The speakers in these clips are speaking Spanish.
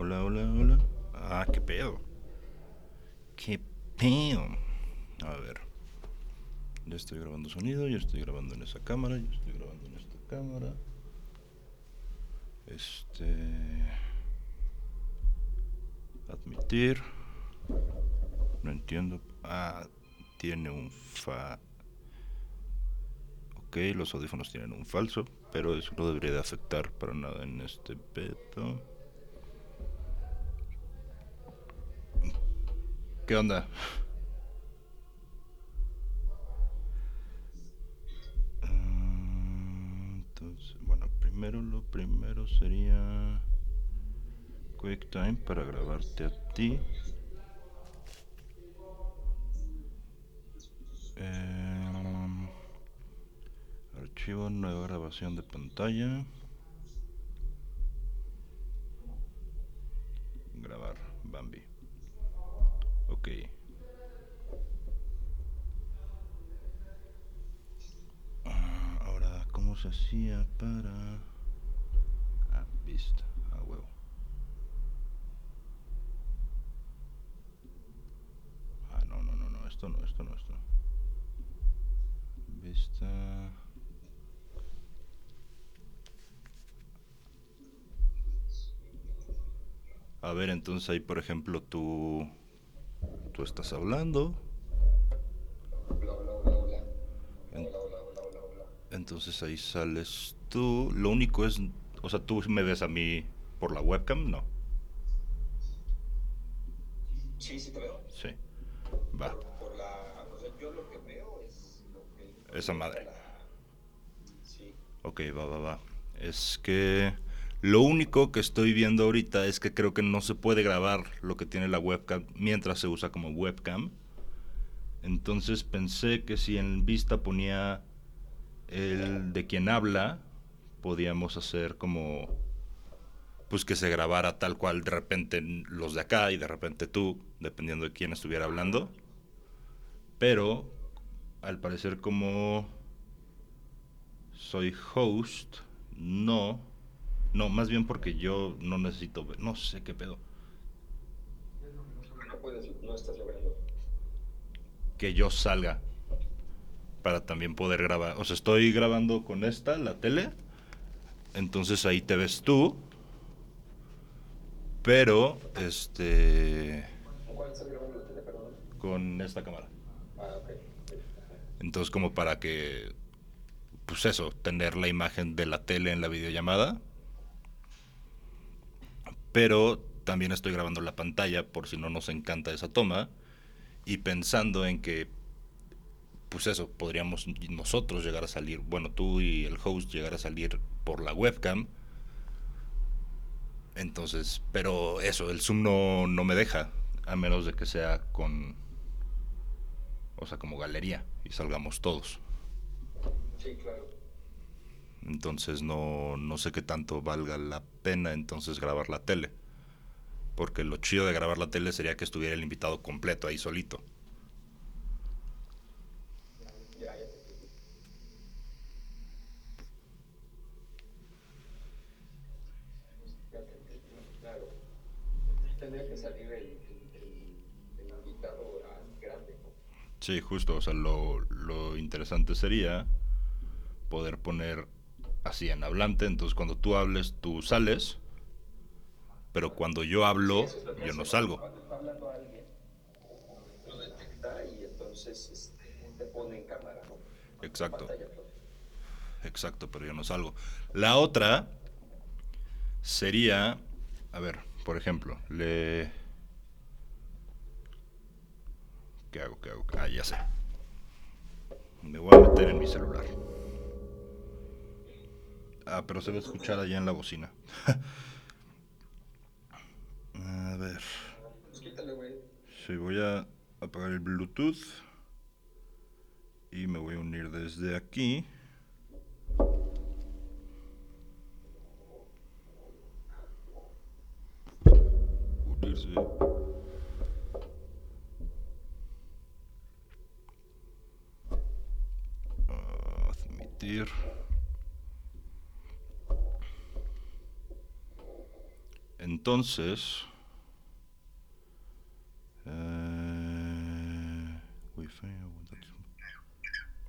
Hola, hola, hola. Ah, qué pedo. Qué pedo. A ver. Ya estoy grabando sonido, ya estoy grabando en esa cámara, ya estoy grabando en esta cámara. Este. Admitir. No entiendo. Ah, tiene un fa. Ok, los audífonos tienen un falso, pero eso no debería de afectar para nada en este pedo. ¿Qué onda? Bueno, primero lo primero sería QuickTime para grabarte a ti. Em, archivo, nueva grabación de pantalla. Ah, ahora, ¿cómo se hacía para... Ah, vista, a huevo. Ah, no, no, no, no, esto no, esto no, esto no. Vista... A ver, entonces ahí, por ejemplo, tú, tú estás hablando. Entonces ahí sales tú. Lo único es, o sea, tú me ves a mí por la webcam, no. Sí, sí te veo. Sí. Va. Por, por la, o sea, yo lo que veo es lo que... Esa madre. la- Sí. Ok, va, va, va. Es que lo único que estoy viendo ahorita es que creo que no se puede grabar lo que tiene la webcam mientras se usa como webcam. Entonces pensé que si en vista ponía el de quien habla, podíamos hacer como pues que se grabara tal cual de repente los de acá y de repente tú, dependiendo de quién estuviera hablando. Pero al parecer como soy host, no, no, más bien porque yo no necesito ver, no sé qué pedo, No puedes, no estás logrando. que yo salga para también poder grabar. O sea, estoy grabando con esta, la tele, entonces ahí te ves tú, pero este, ¿Con cuál estás grabando la tele, perdón? con esta cámara. Ah, ok. Entonces como para que, pues eso, tener la imagen de la tele en la videollamada. Pero también estoy grabando la pantalla por si no nos encanta esa toma. Y pensando en que, pues eso, podríamos nosotros llegar a salir, bueno, tú y el host llegar a salir por la webcam. Entonces, pero eso, el Zoom no, no me deja, a menos de que sea con, o sea, como galería y salgamos todos. Sí, claro. Entonces no, no sé qué tanto valga la pena entonces grabar la tele. Porque lo chido de grabar la tele sería que estuviera el invitado completo ahí solito. Sí, justo. O sea, lo, lo interesante sería poder poner así en hablante. Entonces cuando tú hables, tú sales. Pero cuando yo hablo, es yo no salgo. Cuando está hablando alguien, lo detecta y entonces este, te pone en cámara, ¿no? Exacto. Exacto, pero yo no salgo. La otra sería, a ver, por ejemplo, le... ¿Qué hago? ¿Qué hago? Ah, ya sé. Me voy a meter en mi celular. Ah, pero se va a escuchar allá en la bocina. a ver. Sí, voy a apagar el Bluetooth. Y me voy a unir desde aquí. Unirse. Ah, Admitir. Entonces... eh,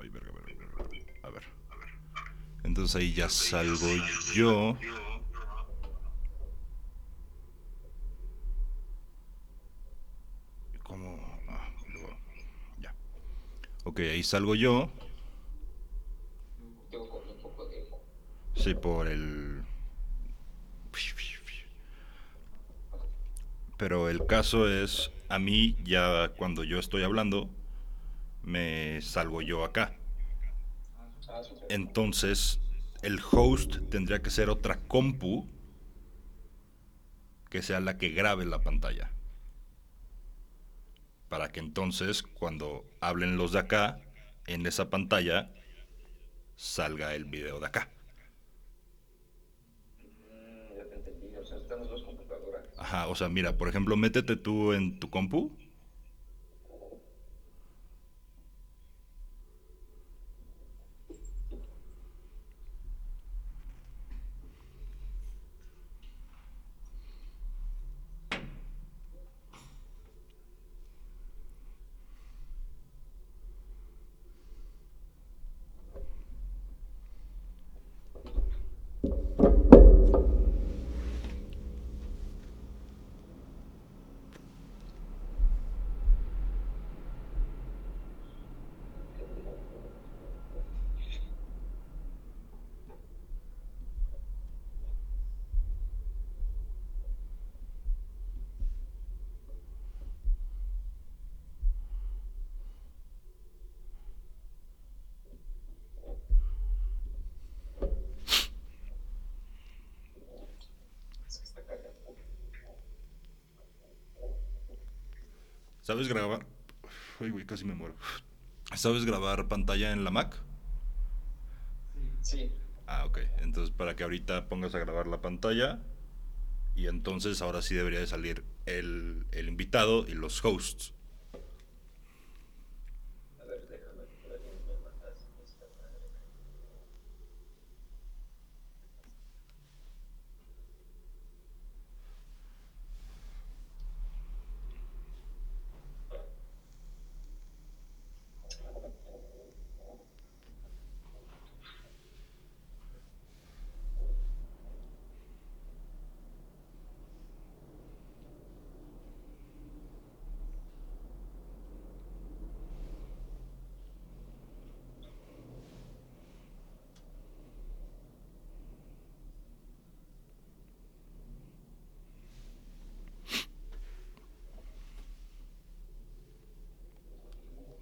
ay, verga, verga, verga. A ver. Entonces ahí ya salgo yo. ¿Cómo? Ah, luego- ya. Ok, ahí salgo yo. Sí, por el... Pero el caso es, a mí ya cuando yo estoy hablando, me salgo yo acá. Entonces, el host tendría que ser otra compu que sea la que grabe la pantalla. Para que entonces, cuando hablen los de acá, en esa pantalla salga el video de acá. Mm, ya te entendí. O sea, están las dos computadoras. Ajá, o sea, mira, por ejemplo, métete tú en tu compu. ¿Sabes grabar? Ay, güey, casi me muero. ¿Sabes grabar pantalla en la Mac? Sí. Ah, ok. Entonces, para que ahorita pongas a grabar la pantalla. Y entonces ahora sí debería de salir el, el invitado y los hosts. A ver, déjame. por ahí me mandas esta madre.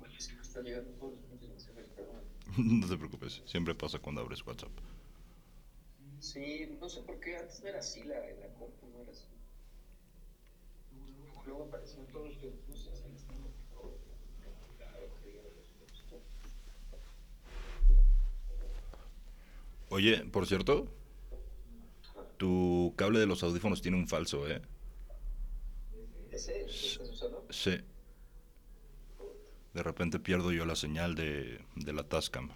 Oye, sí me está llegando todos los pinches mensajes, perdón. No te preocupes, siempre pasa cuando abres WhatsApp. Sí, no sé por qué antes no era así la, la compu, no era así. Luego aparecían todos los gustó. Oye, por cierto, tu cable de los audífonos tiene un falso, ¿eh? ¿Ese que estás usando? Sí. De repente pierdo yo la señal de, de la Tascam.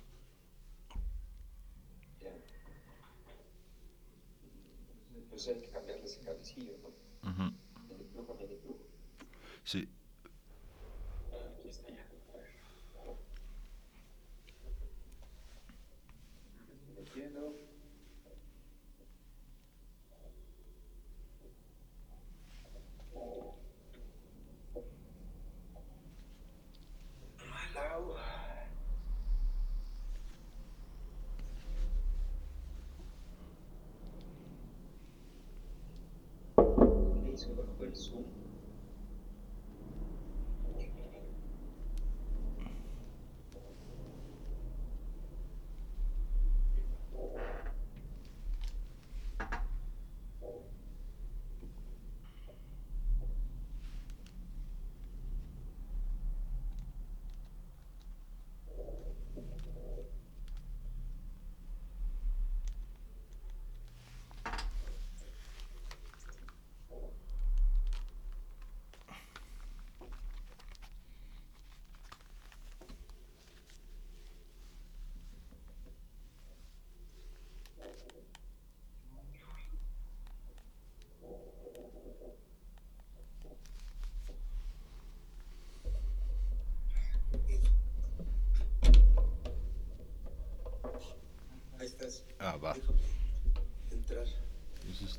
Pues hay que cambiarle ese cabecillo, ¿no? Ujú. El de pluma, el de pluma. Sí. Aquí está ya. Metiendo. Ok, se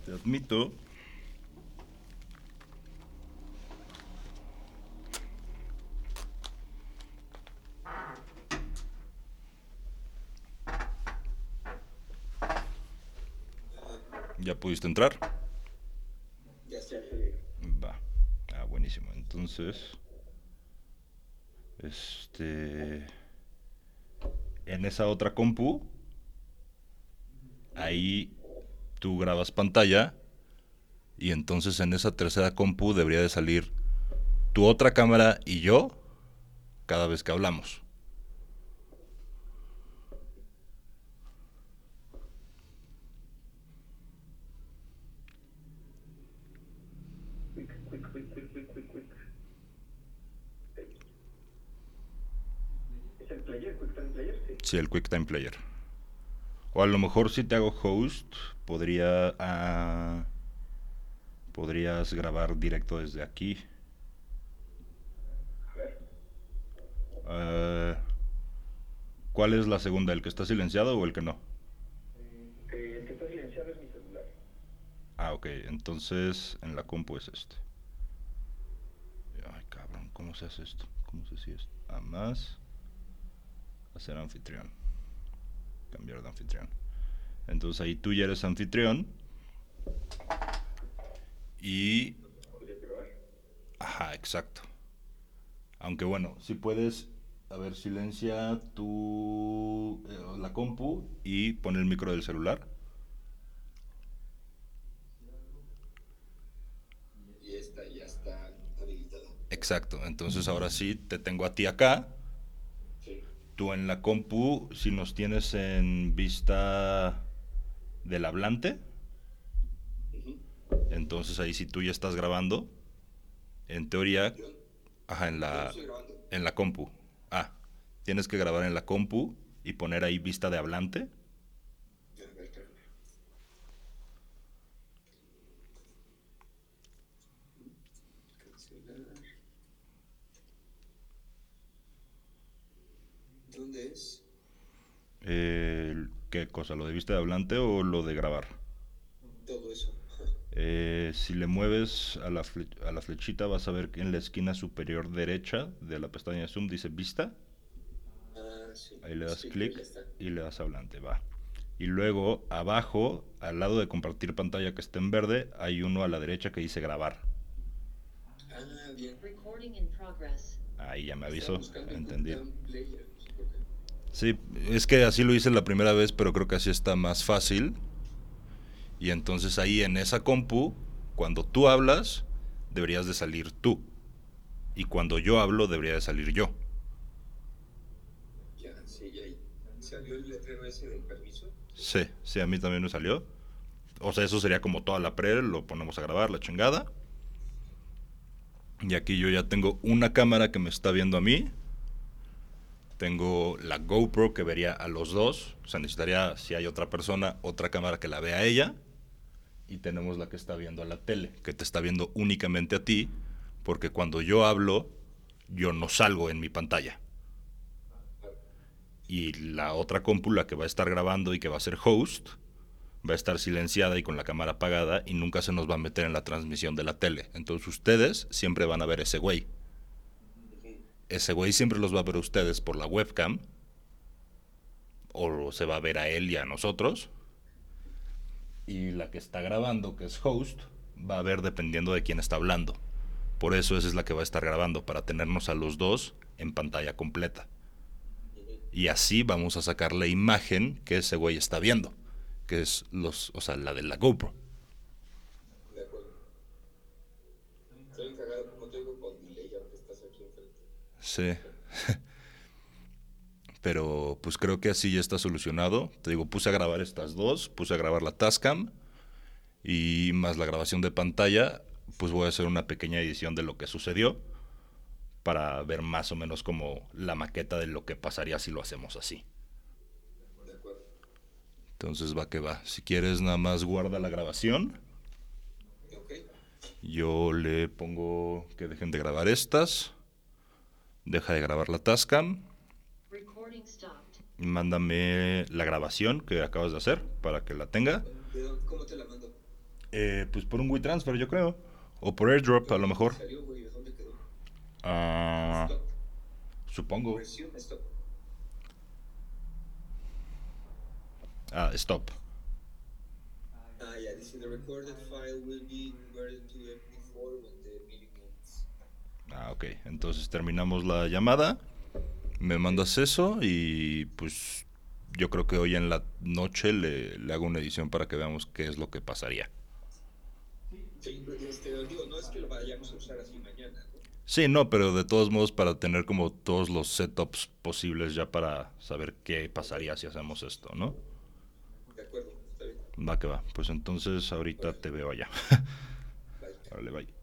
Te admito. ¿Ya pudiste entrar? Ya está. Va. Ah, buenísimo. Entonces, este, en esa otra compu, ahí tú grabas pantalla y entonces en esa tercera compu debería de salir tu otra cámara y yo cada vez que hablamos. Sí, el QuickTime Player. O a lo mejor si te hago host, podría ah, podrías grabar directo desde aquí. Ah, ¿Cuál es la segunda? ¿El que está silenciado o el que no? Eh, el que está silenciado es mi celular. Ah, ok. Entonces en la compu es este. Ay, cabrón, ¿cómo se hace esto? ¿Cómo se hace esto? A más. Hacer anfitrión. Cambiar de anfitrión. Entonces ahí tú ya eres anfitrión. Y. Ajá, exacto. Aunque bueno, si puedes, a ver, silencia tu eh, la compu y pon el micro del celular. Y esta ya está habilitada. Exacto. Entonces ahora sí te tengo a ti acá. Sí. Tú en la compu, si nos tienes en vista del hablante, entonces ahí si tú ya estás grabando, en teoría, Yo, ajá, en la en la compu. Ah, tienes que grabar en la compu y poner ahí vista de hablante. ¿Dónde es? Eh, ¿Qué cosa? ¿Lo de vista de hablante o lo de grabar? Todo eso. Eh, si le mueves a la, fle- a la flechita vas a ver que en la esquina superior derecha de la pestaña de Zoom dice vista. Ah, sí. Ahí le das Sí, clic y le das hablante, va. Y luego abajo, al lado de compartir pantalla que está en verde, hay uno a la derecha que dice grabar. Ah, bien. Recording in progress. Ahí ya me avisó, entendí. un player, no sé por qué. Sí, es que así lo hice la primera vez, pero creo que así está más fácil. Y entonces ahí en esa compu, cuando tú hablas, deberías de salir tú. Y cuando yo hablo, debería de salir yo. Ya, sí, ya. ¿Salió el letrero ese del permiso? Sí, sí, a mí también me salió. O sea, eso sería como toda la pre, lo ponemos a grabar, la chingada. Y aquí yo ya tengo una cámara que me está viendo a mí. Tengo la GoPro que vería a los dos. O sea, necesitaría, si hay otra persona, otra cámara que la vea a ella. Y tenemos la que está viendo a la tele, que te está viendo únicamente a ti. Porque cuando yo hablo, yo no salgo en mi pantalla. Y la otra compu, la que va a estar grabando y que va a ser host, va a estar silenciada y con la cámara apagada y nunca se nos va a meter en la transmisión de la tele. Entonces ustedes siempre van a ver ese güey. Ese güey siempre los va a ver a ustedes por la webcam. O se va a ver a él y a nosotros. Y la que está grabando, que es host, va a ver dependiendo de quién está hablando. Por eso esa es la que va a estar grabando, para tenernos a los dos en pantalla completa. Y así vamos a sacar la imagen que ese güey está viendo, que es los, o sea, la de la GoPro. De acuerdo. Estoy cagado como te digo con delay aunque estás aquí enfrente. Sí. Pero pues creo que así ya está solucionado. Te digo, puse a grabar estas dos, puse a grabar la Tascam y más la grabación de pantalla, pues voy a hacer una pequeña edición de lo que sucedió para ver más o menos como la maqueta de lo que pasaría si lo hacemos así. De acuerdo. Entonces va que va. Si quieres nada más guarda la grabación. Yo le pongo que dejen de grabar estas. Deja de grabar la Tascam. Recording stopped. Mándame la grabación que acabas de hacer para que la tenga. ¿De dónde- ¿Cómo te la mando? Eh, pues por un WeTransfer, yo creo. O por AirDrop, a lo mejor. ¿Salió, güey? ¿De dónde quedó? Ah, Stop. supongo. Stop. Ah, stop. Ah, ya, dice the recorded file will be converted to MP4 when the ends. Ah, ok. Entonces terminamos la llamada. Me mandas eso y pues yo creo que hoy en la noche le, le hago una edición para que veamos qué es lo que pasaría. Sí, este, digo, no es que lo vayamos a usar así mañana, ¿no? Sí, no, pero de todos modos para tener como todos los setups posibles ya para saber qué pasaría si hacemos esto, ¿no? De acuerdo, está bien. Va que va. Pues entonces ahorita te veo allá. Órale, bye.